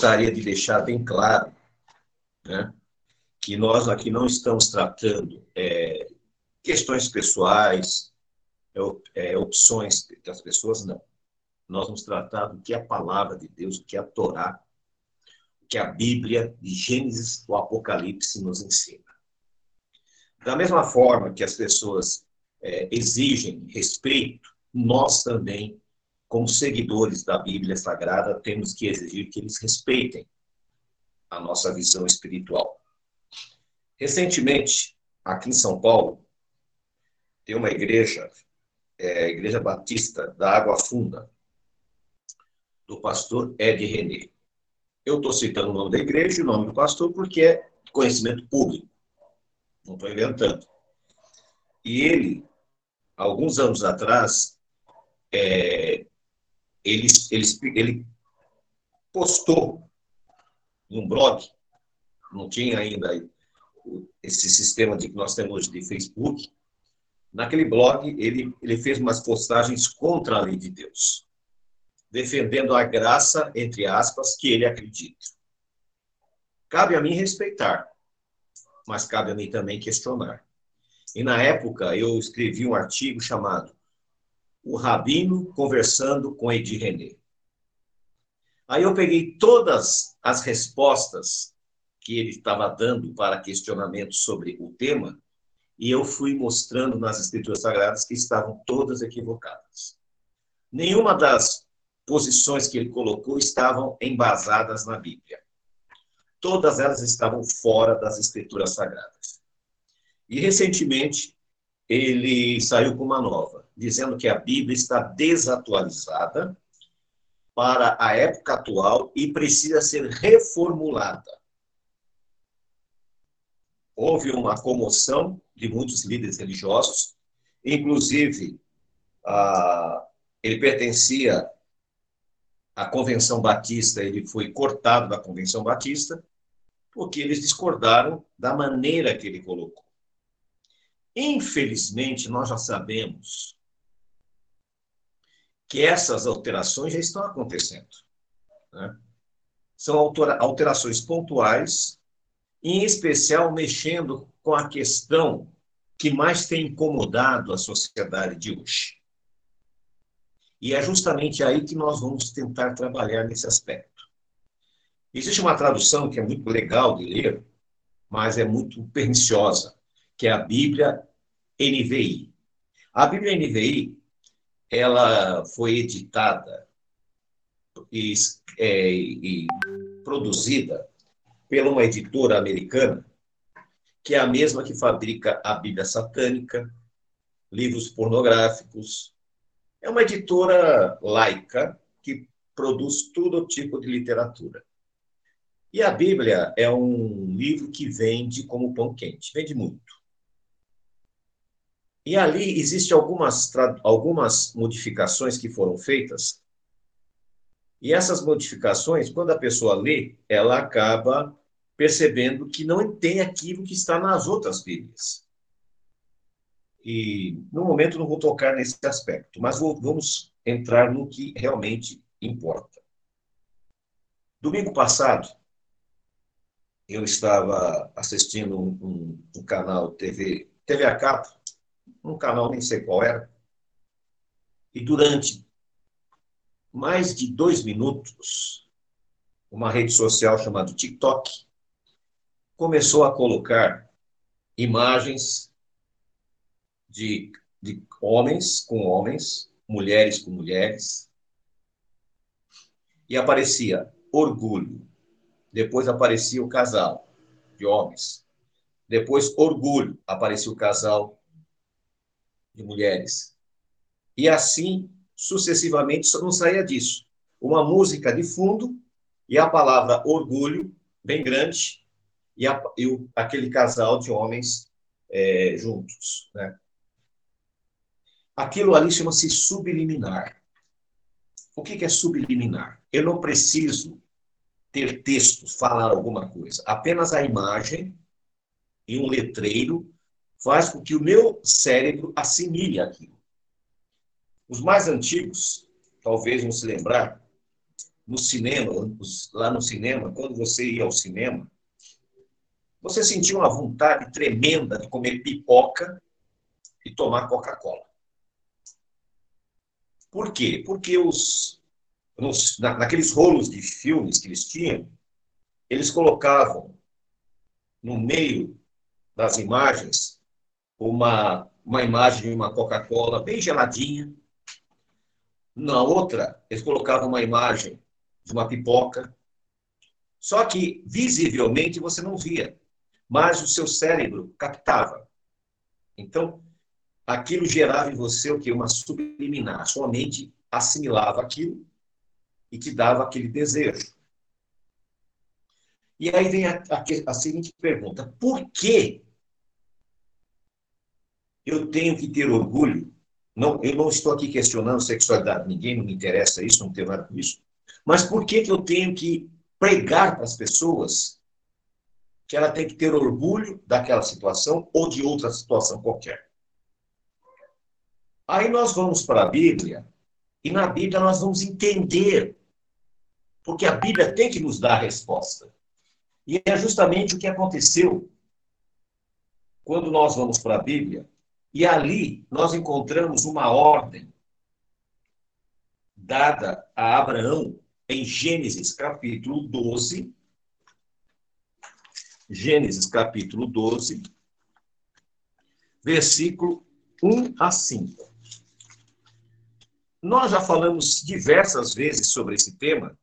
gostaria de deixar bem claro né, que nós aqui não estamos tratando é, questões pessoais, é, é, opções das pessoas, não. Nós vamos tratar do que é a palavra de Deus, o que é a Torá, o que a Bíblia, de Gênesis ao Apocalipse, nos ensina. Da mesma forma que as pessoas é, exigem respeito, nós também, como seguidores da Bíblia Sagrada, temos que exigir que eles respeitem a nossa visão espiritual. Recentemente, aqui em São Paulo, tem uma igreja, é, a Igreja Batista da Água Funda, do pastor Ed René. Eu estou citando o nome da igreja e o nome do pastor porque é conhecimento público. Não estou inventando. E ele, alguns anos atrás, é, ele, ele, ele postou num blog, não tinha ainda esse sistema de, que nós temos hoje de Facebook, naquele blog ele, ele fez umas postagens contra a lei de Deus, defendendo a graça, entre aspas, que ele acredita. Cabe a mim respeitar, mas cabe a mim também questionar. E na época eu escrevi um artigo chamado O Rabino Conversando com Edir René. Aí eu peguei todas as respostas que ele estava dando para questionamentos sobre o tema, e eu fui mostrando nas Escrituras Sagradas que estavam todas equivocadas. Nenhuma das posições que ele colocou estavam embasadas na Bíblia. Todas elas estavam fora das Escrituras Sagradas. E recentemente ele saiu com uma nova, dizendo que a Bíblia está desatualizada para a época atual e precisa ser reformulada houve uma comoção de muitos líderes religiosos, inclusive ele pertencia à Convenção Batista, ele foi cortado da Convenção Batista, porque eles discordaram da maneira que ele colocou. Infelizmente, nós já sabemos que essas alterações já estão acontecendo. Né? São alterações pontuais em especial mexendo com a questão que mais tem incomodado a sociedade de hoje. E é justamente aí que nós vamos tentar trabalhar nesse aspecto. Existe uma tradução que é muito legal de ler, mas é muito perniciosa, que é a Bíblia NVI. A Bíblia NVI, ela foi editada e, é, e produzida pela uma editora americana, que é a mesma que fabrica a Bíblia Satânica, livros pornográficos. É uma editora laica que produz todo tipo de literatura. E a Bíblia é um livro que vende como pão quente, vende muito. E ali existem algumas, algumas modificações que foram feitas. E essas modificações, quando a pessoa lê, ela acaba percebendo que não tem aquilo que está nas outras Bíblias. E, no momento, não vou tocar nesse aspecto, mas vou, vamos entrar no que realmente importa. Domingo passado, eu estava assistindo um, um, canal TV, TV a um canal nem sei qual era, e durante mais de dois minutos, uma rede social chamada TikTok começou a colocar imagens de, de homens com homens, mulheres com mulheres, e aparecia orgulho. Depois aparecia o casal de homens. Depois, orgulho, aparecia o casal de mulheres. E assim, sucessivamente, só não saía disso. Uma música de fundo e a palavra orgulho, bem grande, e, a, e o, aquele casal de homens é, juntos. Né? Aquilo ali chama-se subliminar. O que, que é subliminar? Eu não preciso ter texto, falar alguma coisa. Apenas a imagem e um letreiro faz com que o meu cérebro assimile aquilo. Os mais antigos, talvez vão se lembrar, no cinema, lá no cinema, quando você ia ao cinema, você sentia uma vontade tremenda de comer pipoca e tomar Coca-Cola. Por quê? Porque os, nos, na, naqueles rolos de filmes que eles tinham, eles colocavam no meio das imagens uma, uma imagem de uma Coca-Cola bem geladinha. Na outra, eles colocavam uma imagem de uma pipoca. Só que, visivelmente, você não via, mas o seu cérebro captava. Então, aquilo gerava em você o que? Uma subliminar. Sua mente assimilava aquilo e te dava aquele desejo. E aí vem a, a, a seguinte pergunta: por que eu tenho que ter orgulho? Não, eu não estou aqui questionando sexualidade, ninguém não me interessa isso, não tenho nada com isso. Mas por que, que eu tenho que pregar para as pessoas que ela tem que ter orgulho daquela situação ou de outra situação qualquer? Aí nós vamos para a Bíblia, e na Bíblia nós vamos entender, porque a Bíblia tem que nos dar a resposta. E é justamente o que aconteceu quando nós vamos para a Bíblia, e ali nós encontramos uma ordem dada a Abraão em Gênesis capítulo 12. Gênesis capítulo 12, versículo 1 a 5. Nós já falamos diversas vezes sobre esse tema,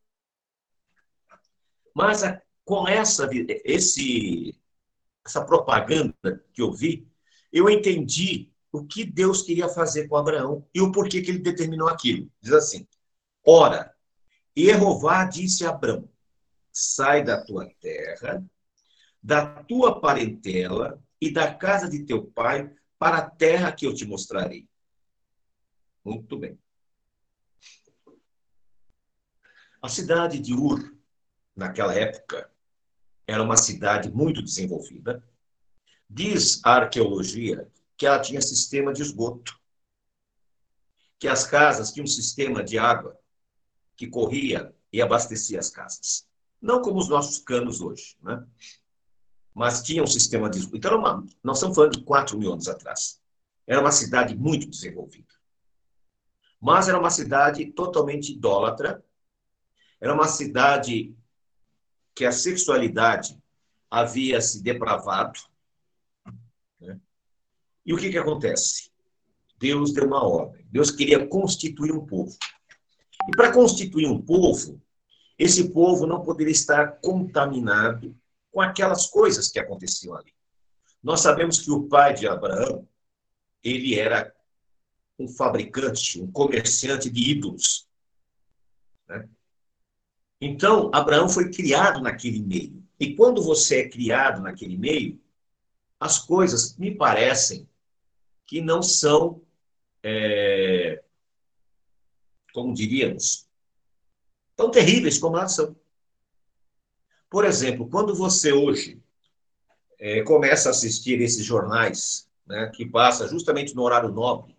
mas a, com essa, esse, essa propaganda que eu vi, eu entendi o que Deus queria fazer com Abraão e o porquê que ele determinou aquilo. Diz assim: Ora, Jeová disse a Abraão: Sai da tua terra, da tua parentela e da casa de teu pai para a terra que eu te mostrarei. Muito bem. A cidade de Ur, naquela época, era uma cidade muito desenvolvida. Diz a arqueologia que ela tinha sistema de esgoto, que as casas tinham um sistema de água que corria e abastecia as casas. Não como os nossos canos hoje, né? mas tinha um sistema de esgoto. Então, uma, nós estamos falando de 4 mil anos atrás. Era uma cidade muito desenvolvida. Mas era uma cidade totalmente idólatra, era uma cidade que a sexualidade havia se depravado. E o que, que acontece? Deus deu uma ordem. Deus queria constituir um povo. E para constituir um povo, esse povo não poderia estar contaminado com aquelas coisas que aconteciam ali. Nós sabemos que o pai de Abraão, ele era um fabricante, um comerciante de ídolos. Né? Então, Abraão foi criado naquele meio. E quando você é criado naquele meio, as coisas me parecem que não são, é, como diríamos, tão terríveis como elas são. Por exemplo, quando você hoje é, começa a assistir esses jornais, né, que passa justamente no horário nobre,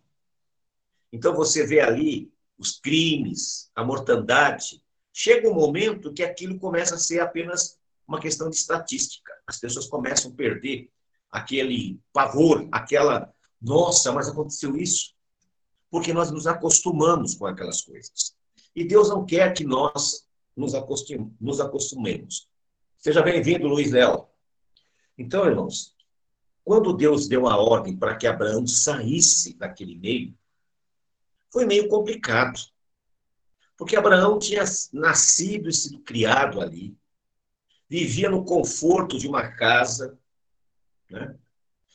então você vê ali os crimes, a mortandade, chega um momento que aquilo começa a ser apenas uma questão de estatística. As pessoas começam a perder aquele pavor, aquela, nossa, mas aconteceu isso. Porque nós nos acostumamos com aquelas coisas. E Deus não quer que nós nos, acostum, nos acostumemos. Seja bem-vindo, Luiz Léo. Então, irmãos, quando Deus deu a ordem para que Abraão saísse daquele meio, foi meio complicado. Porque Abraão tinha nascido e sido criado ali, vivia no conforto de uma casa, né?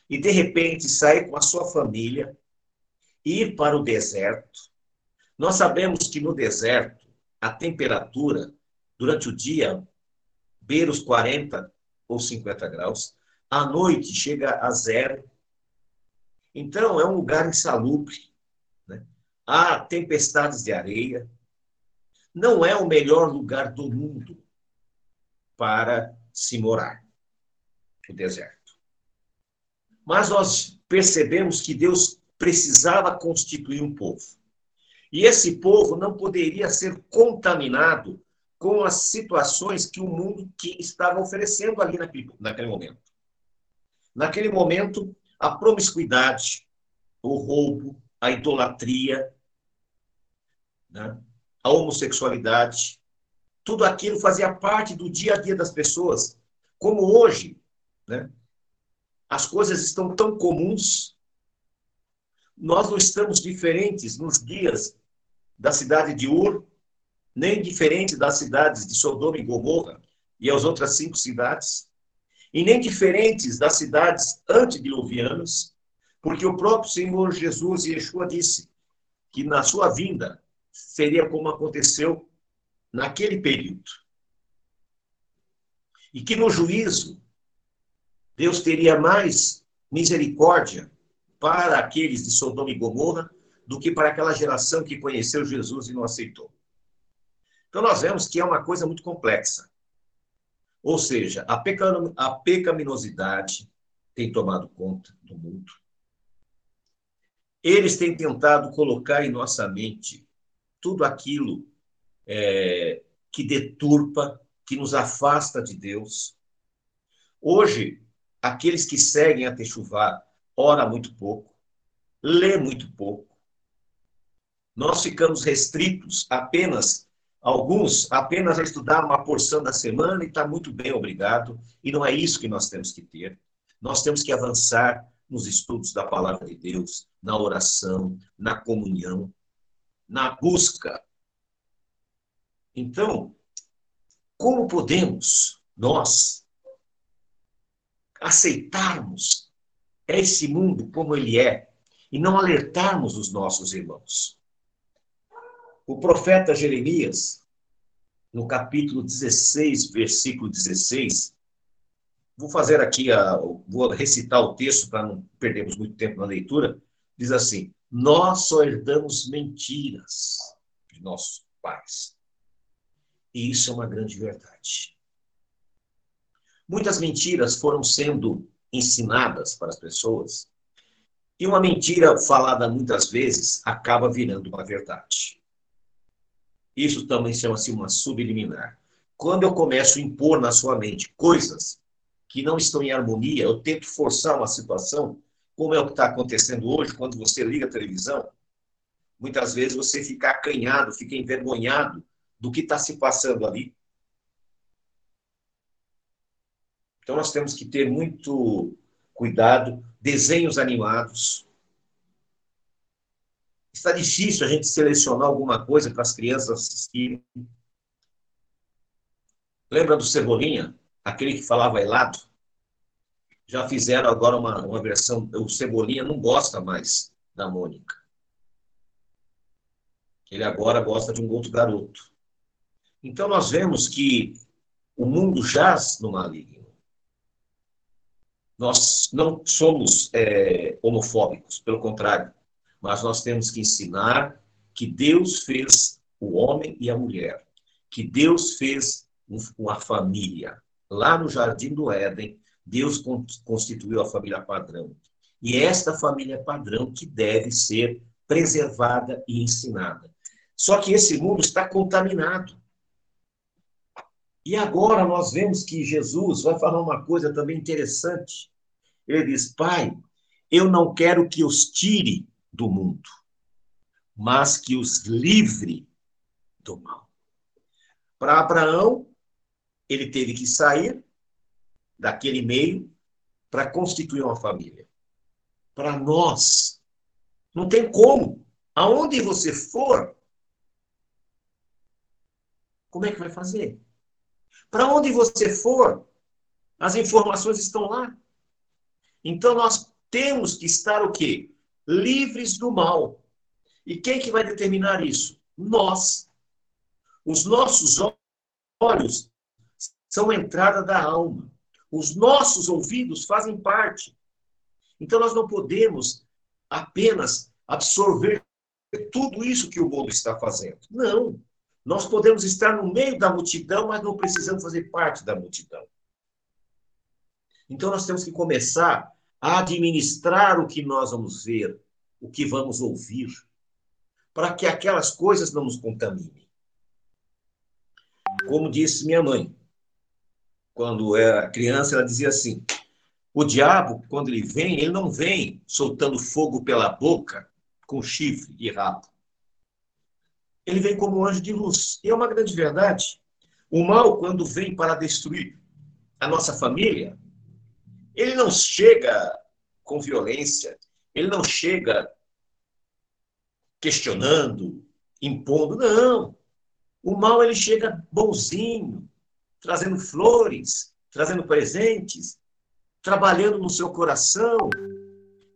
E de repente sair com a sua família, ir para o deserto. Nós sabemos que no deserto a temperatura durante o dia beira os 40 ou 50 graus, à noite chega a zero. Então é um lugar insalubre. Né? Há tempestades de areia, não é o melhor lugar do mundo para se morar o deserto. Mas nós percebemos que Deus precisava constituir um povo. E esse povo não poderia ser contaminado com as situações que o mundo que estava oferecendo ali naquele, momento. Naquele momento, a promiscuidade, o roubo, a idolatria, né? a homossexualidade, tudo aquilo fazia parte do dia a dia das pessoas. Como hoje, né? As coisas estão tão comuns, nós não estamos diferentes nos dias da cidade de Ur, nem diferente das cidades de Sodoma e Gomorra e as outras cinco cidades, e nem diferentes das cidades antediluvianas, porque o próprio Senhor Jesus e Yeshua disse que na sua vinda seria como aconteceu naquele período. E que no juízo Deus teria mais misericórdia para aqueles de Sodoma e Gomorra do que para aquela geração que conheceu Jesus e não aceitou. Então nós vemos que é uma coisa muito complexa. Ou seja, a, pecaminosidade tem tomado conta do mundo. Eles têm tentado colocar em nossa mente tudo aquilo é, que deturpa, que nos afasta de Deus. Hoje, aqueles que seguem a Techuvá ora muito pouco, lê muito pouco. Nós ficamos restritos apenas, alguns, apenas a estudar uma porção da semana e está muito bem, obrigado. E não é isso que nós temos que ter. Nós temos que avançar nos estudos da palavra de Deus, na oração, na comunhão, na busca. Então, como podemos nós aceitarmos esse mundo como ele é e não alertarmos os nossos irmãos? O profeta Jeremias, no capítulo 16, versículo 16, vou fazer aqui, a, vou recitar o texto para não perdermos muito tempo na leitura, diz assim: nós só herdamos mentiras de nossos pais. E isso é uma grande verdade. Muitas mentiras foram sendo ensinadas para as pessoas, e uma mentira falada muitas vezes acaba virando uma verdade. Isso também chama-se uma subliminar. Quando eu começo a impor na sua mente coisas que não estão em harmonia, eu tento forçar uma situação como é o que está acontecendo hoje, quando você liga a televisão, muitas vezes você fica acanhado, fica envergonhado do que está se passando ali. Então nós temos que ter muito cuidado. Desenhos animados. Está difícil a gente selecionar alguma coisa para as crianças assistirem. Lembra do Cebolinha? Aquele que falava helado? já fizeram agora uma, uma versão. O Cebolinha não gosta mais da Mônica. Ele agora gosta de um outro garoto. Então nós vemos que o mundo jaz no maligno. Nós não somos é, homofóbicos, pelo contrário, mas nós temos que ensinar que Deus fez o homem e a mulher, que Deus fez uma família. Lá no Jardim do Éden, Deus constituiu a família padrão. E é esta família padrão que deve ser preservada e ensinada. Só que esse mundo está contaminado. E agora nós vemos que Jesus vai falar uma coisa também interessante. Ele diz: Pai, eu não quero que os tire do mundo, mas que os livre do mal. Para Abraão, ele teve que sair daquele meio para constituir uma família. Para nós, não tem como. Aonde você for, como é que vai fazer? Para onde você for, as informações estão lá. Então nós temos que estar o quê? Livres do mal. E quem que vai determinar isso? Nós. Os nossos olhos são a entrada da alma. Os nossos ouvidos fazem parte. Então nós não podemos apenas absorver tudo isso que o mundo está fazendo. Não. Nós podemos estar no meio da multidão, mas não precisamos fazer parte da multidão. Então nós temos que começar a administrar o que nós vamos ver, o que vamos ouvir, para que aquelas coisas não nos contaminem. Como disse minha mãe, quando era criança, ela dizia assim: o diabo, quando ele vem, ele não vem soltando fogo pela boca com chifre e rabo. Ele vem como um anjo de luz. E é uma grande verdade. O mal, quando vem para destruir a nossa família, ele não chega com violência, ele não chega questionando, impondo, não. O mal ele chega bonzinho, trazendo flores, trazendo presentes, trabalhando no seu coração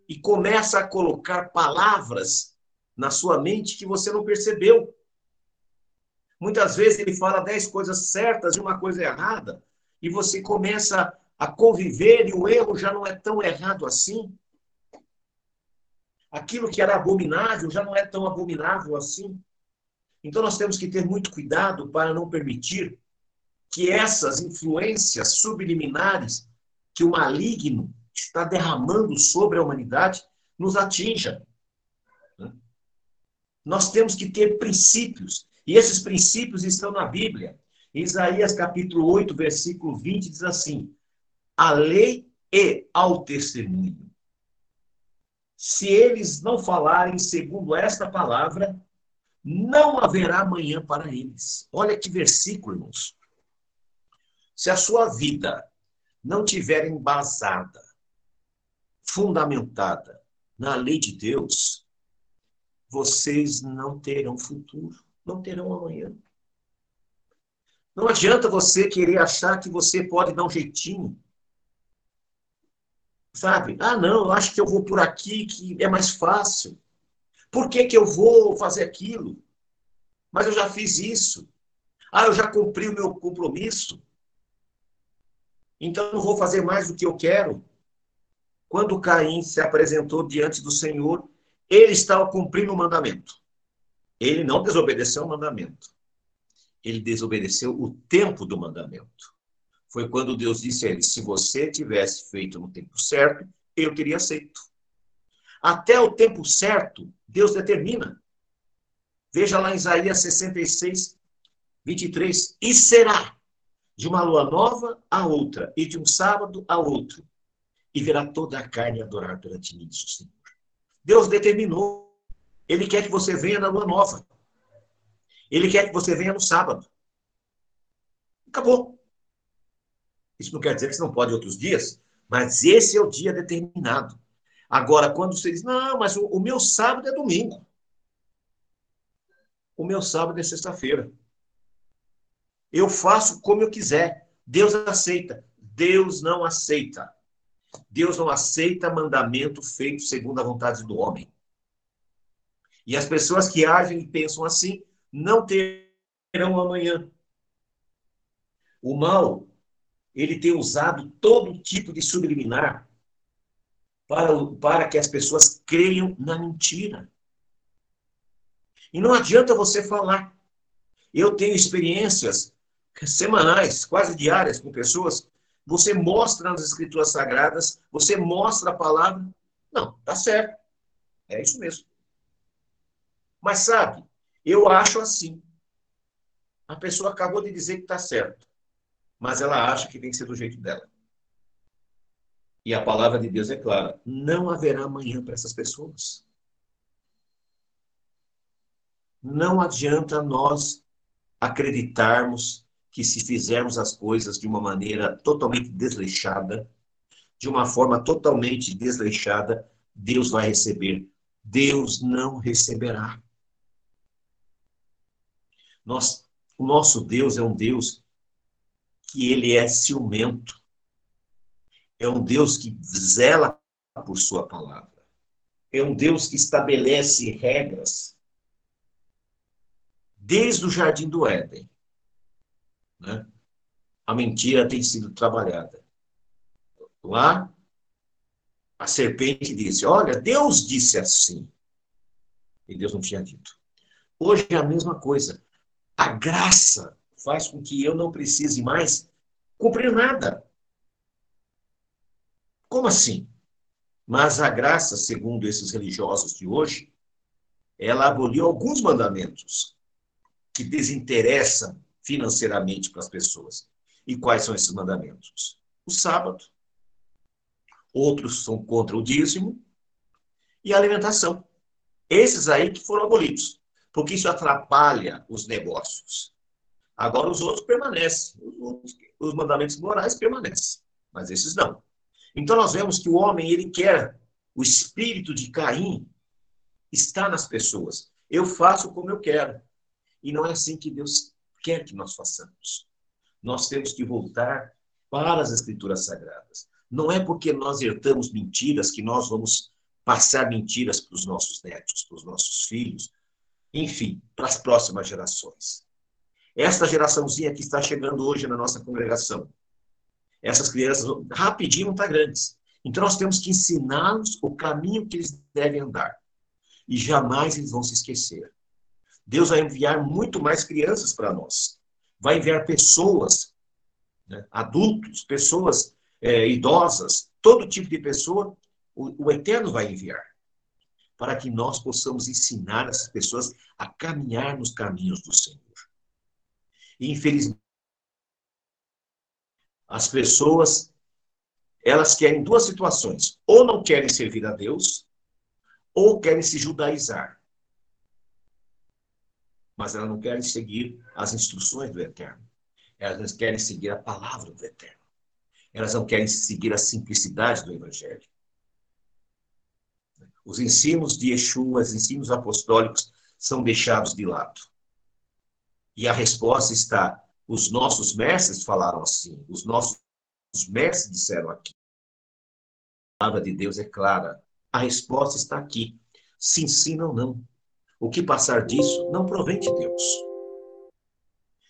e começa a colocar palavras na sua mente que você não percebeu. Muitas vezes ele fala dez coisas certas e uma coisa errada, e você começa a conviver e o erro já não é tão errado assim. Aquilo que era abominável já não é tão abominável assim. Então nós temos que ter muito cuidado para não permitir que essas influências subliminares que o maligno está derramando sobre a humanidade nos atinja. Nós temos que ter princípios, e esses princípios estão na Bíblia. Isaías capítulo 8, versículo 20 diz assim: A lei e ao testemunho. Se eles não falarem segundo esta palavra, não haverá amanhã para eles. Olha que versículo, irmãos. Se a sua vida não tiver embasada, fundamentada na lei de Deus, vocês não terão futuro, não terão amanhã. Não adianta você querer achar que você pode dar um jeitinho. Sabe? Ah, não, eu acho que eu vou por aqui, que é mais fácil. Por que, que eu vou fazer aquilo? Mas eu já fiz isso. Ah, eu já cumpri o meu compromisso. Então não vou fazer mais do que eu quero. Quando Caim se apresentou diante do Senhor, ele estava cumprindo o mandamento. Ele não desobedeceu o mandamento. Ele desobedeceu o tempo do mandamento. Foi quando Deus disse a ele: Se você tivesse feito no tempo certo, eu teria aceito. Até o tempo certo, Deus determina. Veja lá em Isaías 66, 23. E será de uma lua nova a outra, e de um sábado a outro, e verá toda a carne adorar perante mim, Senhor. Deus determinou. Ele quer que você venha na lua nova. Ele quer que você venha no sábado. Acabou. Isso não quer dizer que você não pode outros dias, mas esse é o dia determinado. Agora, quando você diz, não, mas o, o meu sábado é domingo. O meu sábado é sexta-feira. Eu faço como eu quiser. Deus aceita. Deus não aceita. Deus não aceita mandamento feito segundo a vontade do homem. E as pessoas que agem e pensam assim não terão amanhã. O mal, ele tem usado todo tipo de subliminar para, para que as pessoas creiam na mentira. E não adianta você falar. Eu tenho experiências semanais, quase diárias, com pessoas. Você mostra nas escrituras sagradas, você mostra a palavra. Não, tá certo. É isso mesmo. Mas sabe, eu acho assim. A pessoa acabou de dizer que está certo, mas ela acha que tem que ser do jeito dela. E a palavra de Deus é clara: não haverá amanhã para essas pessoas. Não adianta nós acreditarmos que se fizermos as coisas de uma maneira totalmente desleixada, de uma forma totalmente desleixada, Deus vai receber. Deus não receberá. Nós, o nosso Deus é um Deus que ele é ciumento. É um Deus que zela por sua palavra. É um Deus que estabelece regras. Desde o jardim do Éden, né? A mentira tem sido trabalhada. Lá, a serpente disse: Olha, Deus disse assim. E Deus não tinha dito. Hoje é a mesma coisa. A graça faz com que eu não precise mais cumprir nada. Como assim? Mas a graça, segundo esses religiosos de hoje, ela aboliu alguns mandamentos que desinteressam financeiramente para as pessoas. E quais são esses mandamentos? O sábado. Outros são contra o dízimo e a alimentação. Esses aí que foram abolidos, porque isso atrapalha os negócios. Agora os outros permanecem, os, os mandamentos morais permanecem, mas esses não. Então nós vemos que o homem ele quer o espírito de Caim está nas pessoas. Eu faço como eu quero. E não é assim que Deus quer que nós façamos. Nós temos que voltar para as Escrituras Sagradas. Não é porque nós herdamos mentiras que nós vamos passar mentiras para os nossos netos, para os nossos filhos, enfim, para as próximas gerações. Esta geraçãozinha que está chegando hoje na nossa congregação, essas crianças rapidinho estão tá grandes. Então nós temos que ensiná-los o caminho que eles devem andar. E jamais eles vão se esquecer. Deus vai enviar muito mais crianças para nós. Vai enviar pessoas, né, adultos, pessoas é, idosas, todo tipo de pessoa, o, o Eterno vai enviar. Para que nós possamos ensinar essas pessoas a caminhar nos caminhos do Senhor. E, infelizmente, as pessoas, elas querem duas situações. Ou não querem servir a Deus, ou querem se judaizar mas elas não querem seguir as instruções do Eterno. Elas não querem seguir a palavra do Eterno. Elas não querem seguir a simplicidade do Evangelho. Os ensinos de Yeshua, os ensinos apostólicos, são deixados de lado. E a resposta está: os nossos mestres falaram assim, os nossos mestres disseram aqui. A palavra de Deus é clara. A resposta está aqui. Se ensina ou não. O que passar disso não provém de Deus.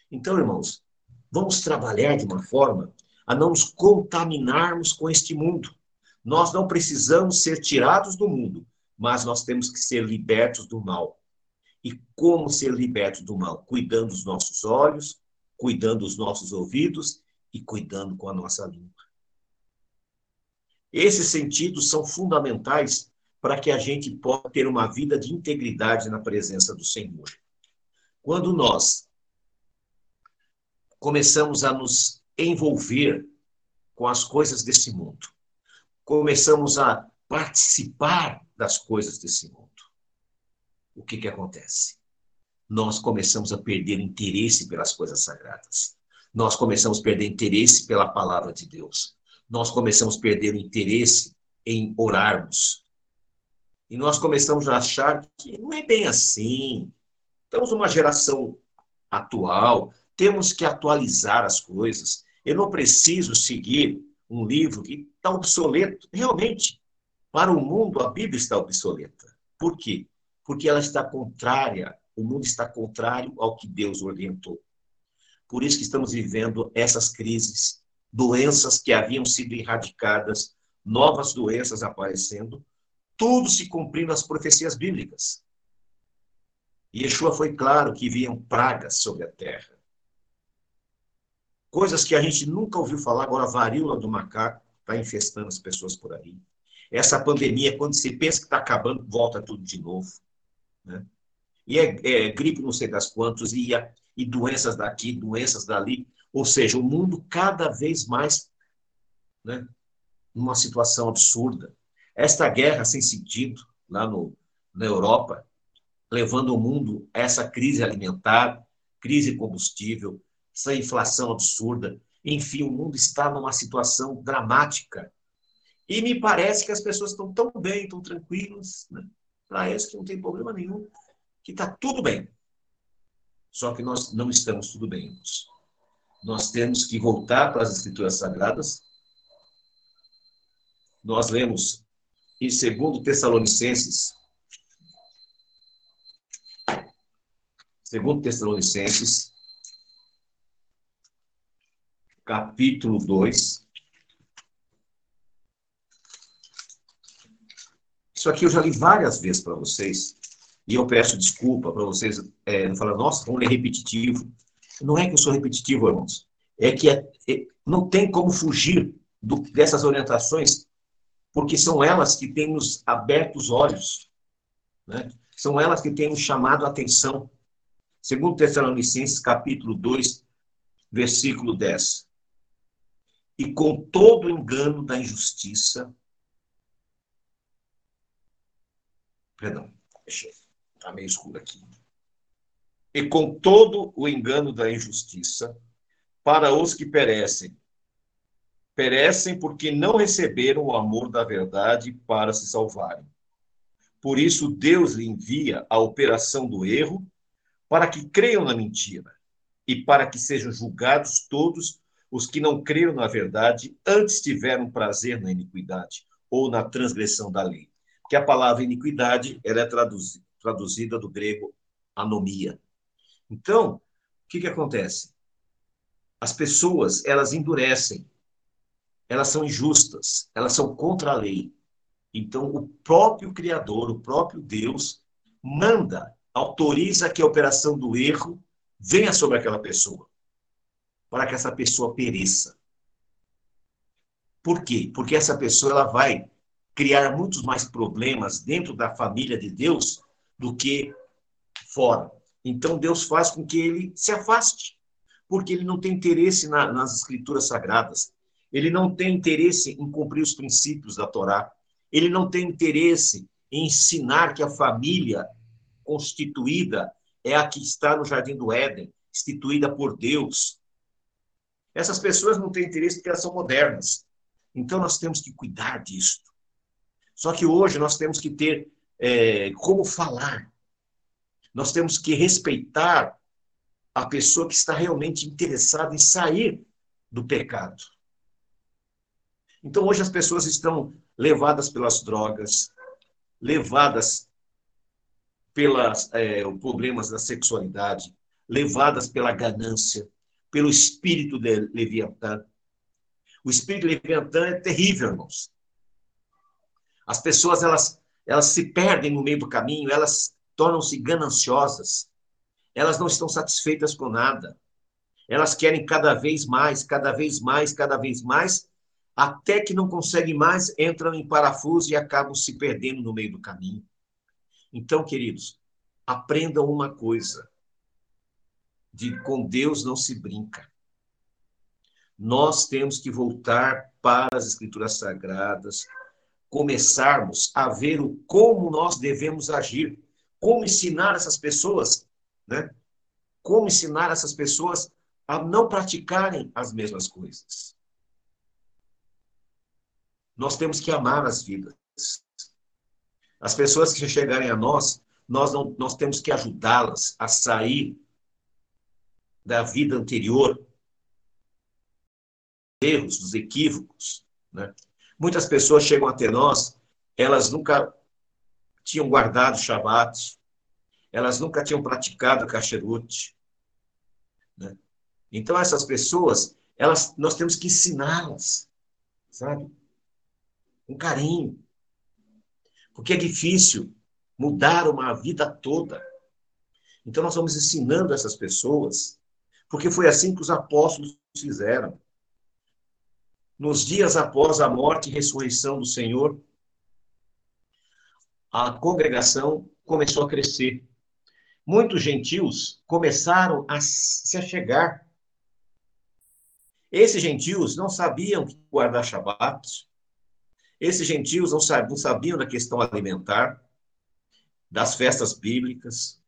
Então, irmãos, vamos trabalhar de uma forma a não nos contaminarmos com este mundo. Nós não precisamos ser tirados do mundo, mas nós temos que ser libertos do mal. E como ser libertos do mal? Cuidando dos nossos olhos, cuidando dos nossos ouvidos e cuidando com a nossa língua. Esses sentidos são fundamentais para que a gente possa ter uma vida de integridade na presença do Senhor. Quando nós começamos a nos envolver com as coisas desse mundo, começamos a participar das coisas desse mundo, o que, que acontece? Nós começamos a perder interesse pelas coisas sagradas. Nós começamos a perder interesse pela palavra de Deus. Nós começamos a perder o interesse em orarmos, e nós começamos a achar que não é bem assim. Estamos numa geração atual, temos que atualizar as coisas. Eu não preciso seguir um livro que está obsoleto. Realmente, para o mundo, a Bíblia está obsoleta. Por quê? Porque ela está contrária, o mundo está contrário ao que Deus orientou. Por isso que estamos vivendo essas crises, doenças que haviam sido erradicadas, novas doenças aparecendo, tudo se cumprindo as profecias bíblicas. E Yeshua foi claro que viam pragas sobre a terra. Coisas que a gente nunca ouviu falar, agora a varíola do macaco está infestando as pessoas por aí. Essa pandemia, quando se pensa que está acabando, volta tudo de novo. Né? E é, é, gripe não sei das quantos, e, e doenças daqui, doenças dali. Ou seja, o mundo cada vez mais né, numa situação absurda. Esta guerra sem sentido lá no, na Europa, levando o mundo a essa crise alimentar, crise combustível, essa inflação absurda. Enfim, o mundo está numa situação dramática. E me parece que as pessoas estão tão bem, tão tranquilas, né? para eles que não tem problema nenhum, que está tudo bem. Só que nós não estamos tudo bem. Nós temos que voltar para as Escrituras Sagradas. Nós lemos em 2 Tessalonicenses, segundo Tessalonicenses, capítulo 2. Isso aqui eu já li várias vezes para vocês, e eu peço desculpa para vocês, é, falar, nossa, como é repetitivo. Não é que eu sou repetitivo, irmãos, é que é, é, não tem como fugir do, dessas orientações porque são elas que têm nos aberto os olhos, né? são elas que têm nos chamado a atenção. Segundo Tessalonicenses, capítulo 2, versículo 10. E com todo o engano da injustiça. Perdão, está meio escuro aqui. E com todo o engano da injustiça, para os que perecem. Perecem porque não receberam o amor da verdade para se salvarem. Por isso, Deus lhe envia a operação do erro para que creiam na mentira e para que sejam julgados todos os que não creram na verdade, antes tiveram prazer na iniquidade ou na transgressão da lei. Porque a palavra iniquidade ela é traduzida, traduzida do grego anomia. Então, o que, que acontece? As pessoas, elas endurecem, elas são injustas, elas são contra a lei. Então, o próprio Criador, o próprio Deus, manda, autoriza que a operação do erro venha sobre aquela pessoa, para que essa pessoa pereça. Por quê? Porque essa pessoa ela vai criar muitos mais problemas dentro da família de Deus do que fora. Então Deus faz com que ele se afaste, porque ele não tem interesse na, nas escrituras sagradas. Ele não tem interesse em cumprir os princípios da Torá. Ele não tem interesse em ensinar que a família constituída é a que está no Jardim do Éden, instituída por Deus. Essas pessoas não têm interesse porque elas são modernas. Então nós temos que cuidar disso. Só que hoje nós temos que ter é, como falar. Nós temos que respeitar a pessoa que está realmente interessada em sair do pecado. Então hoje as pessoas estão levadas pelas drogas, levadas pelos é, problemas da sexualidade, levadas pela ganância, pelo espírito de Leviatã. O espírito de Leviatã é terrível, irmãos. As pessoas elas, elas se perdem no meio do caminho, elas tornam-se gananciosas, elas não estão satisfeitas com nada. Elas querem cada vez mais, cada vez mais, cada vez mais, até que não conseguem mais, entram em parafuso e acabam se perdendo no meio do caminho. Então, queridos, aprendam uma coisa: de com Deus não se brinca. Nós temos que voltar para as escrituras sagradas, começarmos a ver o como nós devemos agir, como ensinar essas pessoas, né? Como ensinar essas pessoas a não praticarem as mesmas coisas. Nós temos que amar as vidas. As pessoas que chegarem a nós, nós, não, nós temos que ajudá-las a sair da vida anterior, erros, dos equívocos. Né? Muitas pessoas chegam até nós, elas nunca tinham guardado Shabat, elas nunca tinham praticado Kasherut. Né? Então, essas pessoas, elas, nós temos que ensiná-las, sabe? Com carinho. Porque é difícil mudar uma vida toda. Então, nós vamos ensinando essas pessoas, porque foi assim que os apóstolos fizeram. Nos dias após a morte e ressurreição do Senhor, a congregação começou a crescer. Muitos gentios começaram a se achegar. Esses gentios não sabiam guardar Shabat, esses gentios não sabiam, da questão alimentar, das festas bíblicas,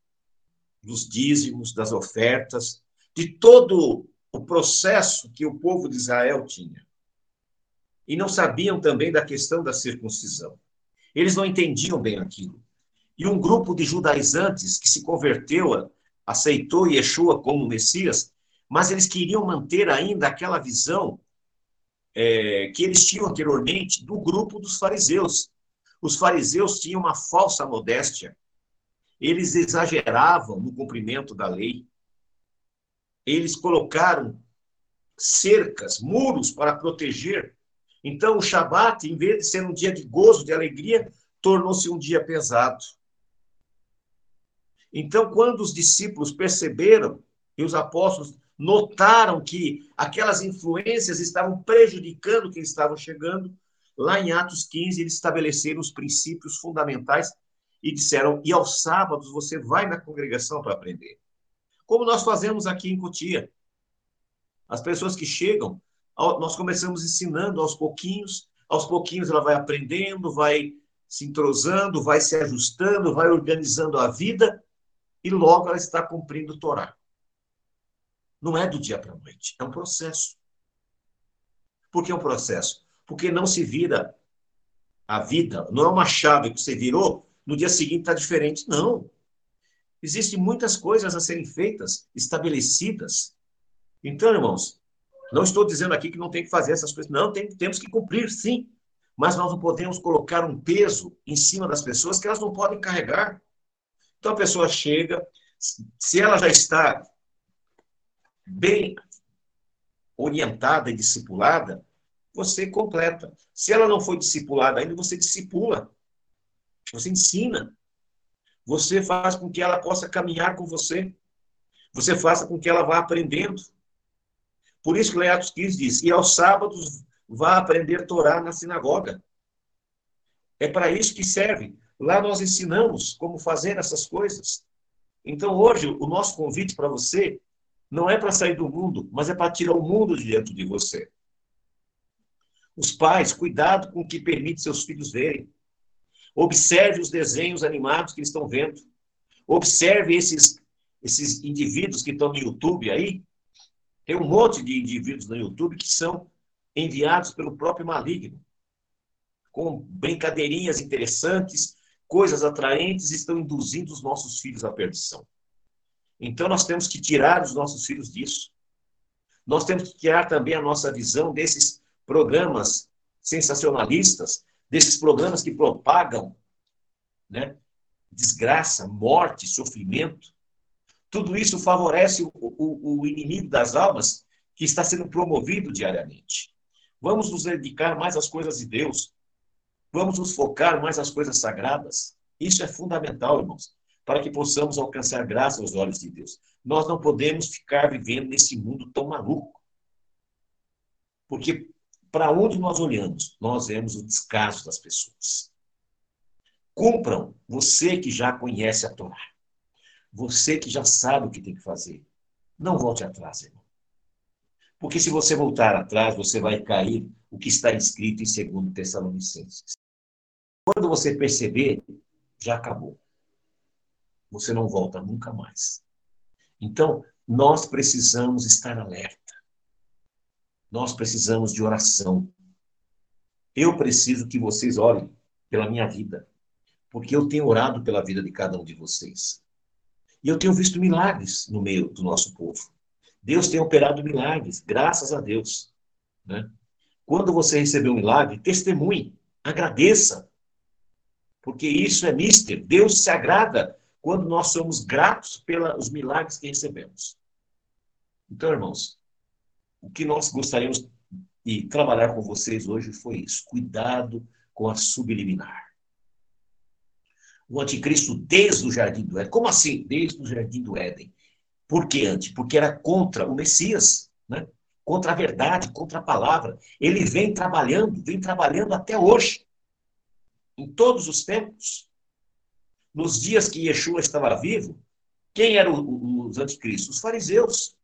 dos dízimos, das ofertas, de todo o processo que o povo de Israel tinha. E não sabiam também da questão da circuncisão. Eles não entendiam bem aquilo. E um grupo de judaizantes que se converteu, aceitou Yeshua como Messias, mas eles queriam manter ainda aquela visão é, que eles tinham anteriormente do grupo dos fariseus. Os fariseus tinham uma falsa modéstia. Eles exageravam no cumprimento da lei. Eles colocaram cercas, muros para proteger. Então, o Shabat, em vez de ser um dia de gozo, de alegria, tornou-se um dia pesado. Então, quando os discípulos perceberam, e os apóstolos notaram que aquelas influências estavam prejudicando quem estava chegando. Lá em Atos 15, eles estabeleceram os princípios fundamentais e disseram: e aos sábados você vai na congregação para aprender. Como nós fazemos aqui em Cotia. As pessoas que chegam, nós começamos ensinando aos pouquinhos, aos pouquinhos ela vai aprendendo, vai se entrosando, vai se ajustando, vai organizando a vida e logo ela está cumprindo o Torá. Não é do dia para a noite, é um processo. Por que é um processo? Porque não se vira a vida, não é uma chave que você virou, no dia seguinte está diferente. Não. Existem muitas coisas a serem feitas, estabelecidas. Então, irmãos, não estou dizendo aqui que não tem que fazer essas coisas. Não, tem, temos que cumprir, sim. Mas nós não podemos colocar um peso em cima das pessoas que elas não podem carregar. Então, a pessoa chega, se ela já está bem orientada e discipulada, você completa. Se ela não foi discipulada ainda, você discipula. Você ensina. Você faz com que ela possa caminhar com você. Você faça com que ela vá aprendendo. Por isso que Leatos 15 diz: e aos sábados vá aprender Torá na sinagoga. É para isso que serve. Lá nós ensinamos como fazer essas coisas. Então, hoje, o nosso convite para você não é para sair do mundo, mas é para tirar o mundo de dentro de você. Os pais, cuidado com o que permite seus filhos verem. Observe os desenhos animados que eles estão vendo. Observe esses, esses indivíduos que estão no YouTube aí. Tem um monte de indivíduos no YouTube que são enviados pelo próprio maligno. Com brincadeirinhas interessantes, coisas atraentes, estão induzindo os nossos filhos à perdição. Então nós temos que tirar os nossos filhos disso. Nós temos que tirar também a nossa visão desses programas sensacionalistas, desses programas que propagam né, desgraça, morte, sofrimento. Tudo isso favorece o, o, o inimigo das almas que está sendo promovido diariamente. Vamos nos dedicar mais às coisas de Deus. Vamos nos focar mais nas coisas sagradas. Isso é fundamental, irmãos, para que possamos alcançar graça aos olhos de Deus. Nós não podemos ficar vivendo nesse mundo tão maluco. Porque para onde nós olhamos, nós vemos o descaso das pessoas. Cumpram, você que já conhece a Torá. Você que já sabe o que tem que fazer. Não volte atrás, irmão. Porque se você voltar atrás, você vai cair o que está escrito em 2 Tessalonicenses. Quando você perceber, já acabou. Você não volta nunca mais. Então, nós precisamos estar alerta nós precisamos de oração. Eu preciso que vocês orem pela minha vida, porque eu tenho orado pela vida de cada um de vocês. E eu tenho visto milagres no meio do nosso povo. Deus tem operado milagres, graças a Deus. Né? Quando você receber um milagre, testemunhe, agradeça, porque isso é mister. Deus se agrada quando nós somos gratos pelos milagres que recebemos. Então, irmãos, o que nós gostaríamos de trabalhar com vocês hoje foi isso: cuidado com a subliminar. O anticristo desde o jardim do Éden. Como assim? Desde o jardim do Éden. Por que antes? Porque era contra o Messias, né? contra a verdade, contra a palavra. Ele vem trabalhando, vem trabalhando até hoje. Em todos os tempos. Nos dias que Yeshua estava vivo, quem eram os anticristos? Os fariseus.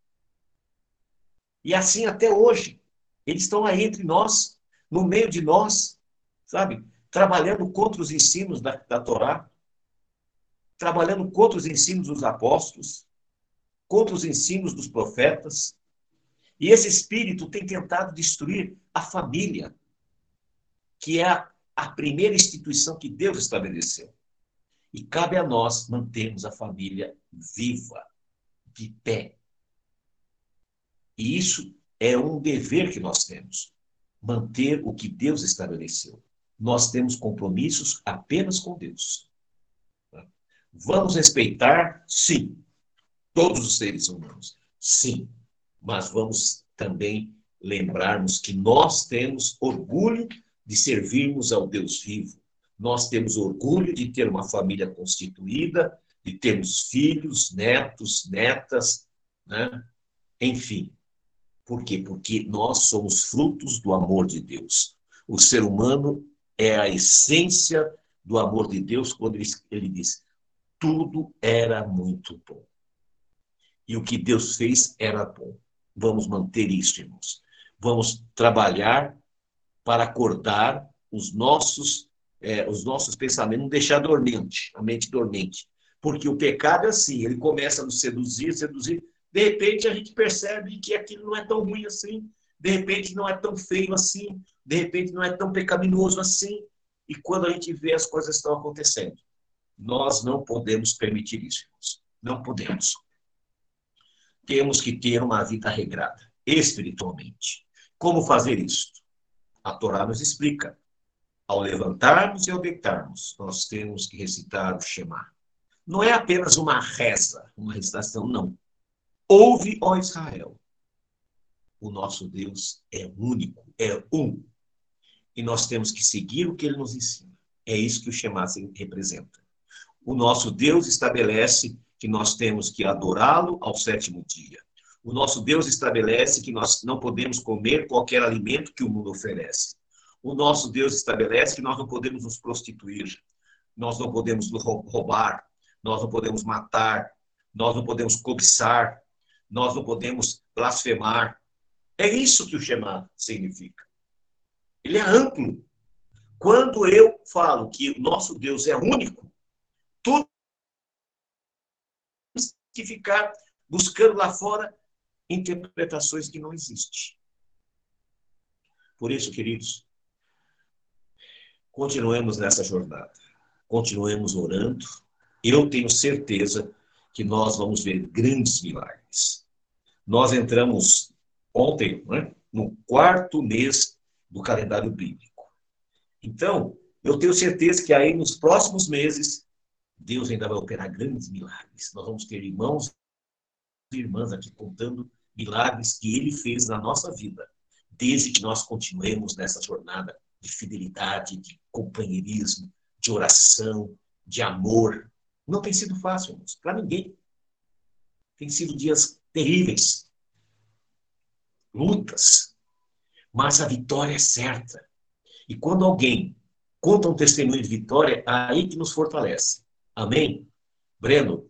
E assim até hoje. Eles estão aí entre nós, no meio de nós, sabe? Trabalhando contra os ensinos da, da Torá, trabalhando contra os ensinos dos apóstolos, contra os ensinos dos profetas. E esse espírito tem tentado destruir a família, que é a, a primeira instituição que Deus estabeleceu. E cabe a nós mantermos a família viva, de pé, e isso é um dever que nós temos, manter o que Deus estabeleceu. Nós temos compromissos apenas com Deus. Vamos respeitar? Sim. Todos os seres humanos. Sim. Mas vamos também lembrarmos que nós temos orgulho de servirmos ao Deus vivo. Nós temos orgulho de ter uma família constituída, de termos filhos, netos, netas, né? enfim. Por quê? Porque nós somos frutos do amor de Deus. O ser humano é a essência do amor de Deus quando ele, diz: tudo era muito bom. E o que Deus fez era bom. Vamos manter isso, irmãos. Vamos trabalhar para acordar os nossos, é, os nossos pensamentos, não deixar dormente, a mente dormente. Porque o pecado é assim, ele começa a nos seduzir, seduzir. De repente a gente percebe que aquilo não é tão ruim assim. De repente não é tão feio assim. De repente não é tão pecaminoso assim. E quando a gente vê as coisas estão acontecendo, nós não podemos permitir isso. Não podemos. Temos que ter uma vida regrada, espiritualmente. Como fazer isso? A Torá nos explica. Ao levantarmos e ao deitarmos, nós temos que recitar o Shema. Não é apenas uma reza, uma recitação, não. Ouve, ó Israel. O nosso Deus é único, é um. E nós temos que seguir o que ele nos ensina. É isso que o Shema representa o nosso Deus estabelece que nós temos que adorá-lo ao sétimo dia. O nosso Deus estabelece que nós não podemos comer qualquer alimento que o mundo oferece. O nosso Deus estabelece que nós não podemos nos prostituir, nós não podemos roubar, nós não podemos matar, nós não podemos cobiçar, nós não podemos blasfemar. É isso que o Shema significa. Ele é amplo. Quando eu falo que o nosso Deus é único, tudo que ficar buscando lá fora interpretações que não existem. Por isso, queridos, continuemos nessa jornada, continuemos orando. Eu tenho certeza que nós vamos ver grandes milagres. Nós entramos ontem, né, no quarto mês do calendário bíblico. Então, eu tenho certeza que aí nos próximos meses Deus ainda vai operar grandes milagres. Nós vamos ter irmãos e irmãs aqui contando milagres que ele fez na nossa vida, desde que nós continuemos nessa jornada de fidelidade, de companheirismo, de oração, de amor. Não tem sido fácil, para ninguém. Tem sido dias terríveis, lutas, mas a vitória é certa. E quando alguém conta um testemunho de vitória, é aí que nos fortalece. Amém? Breno,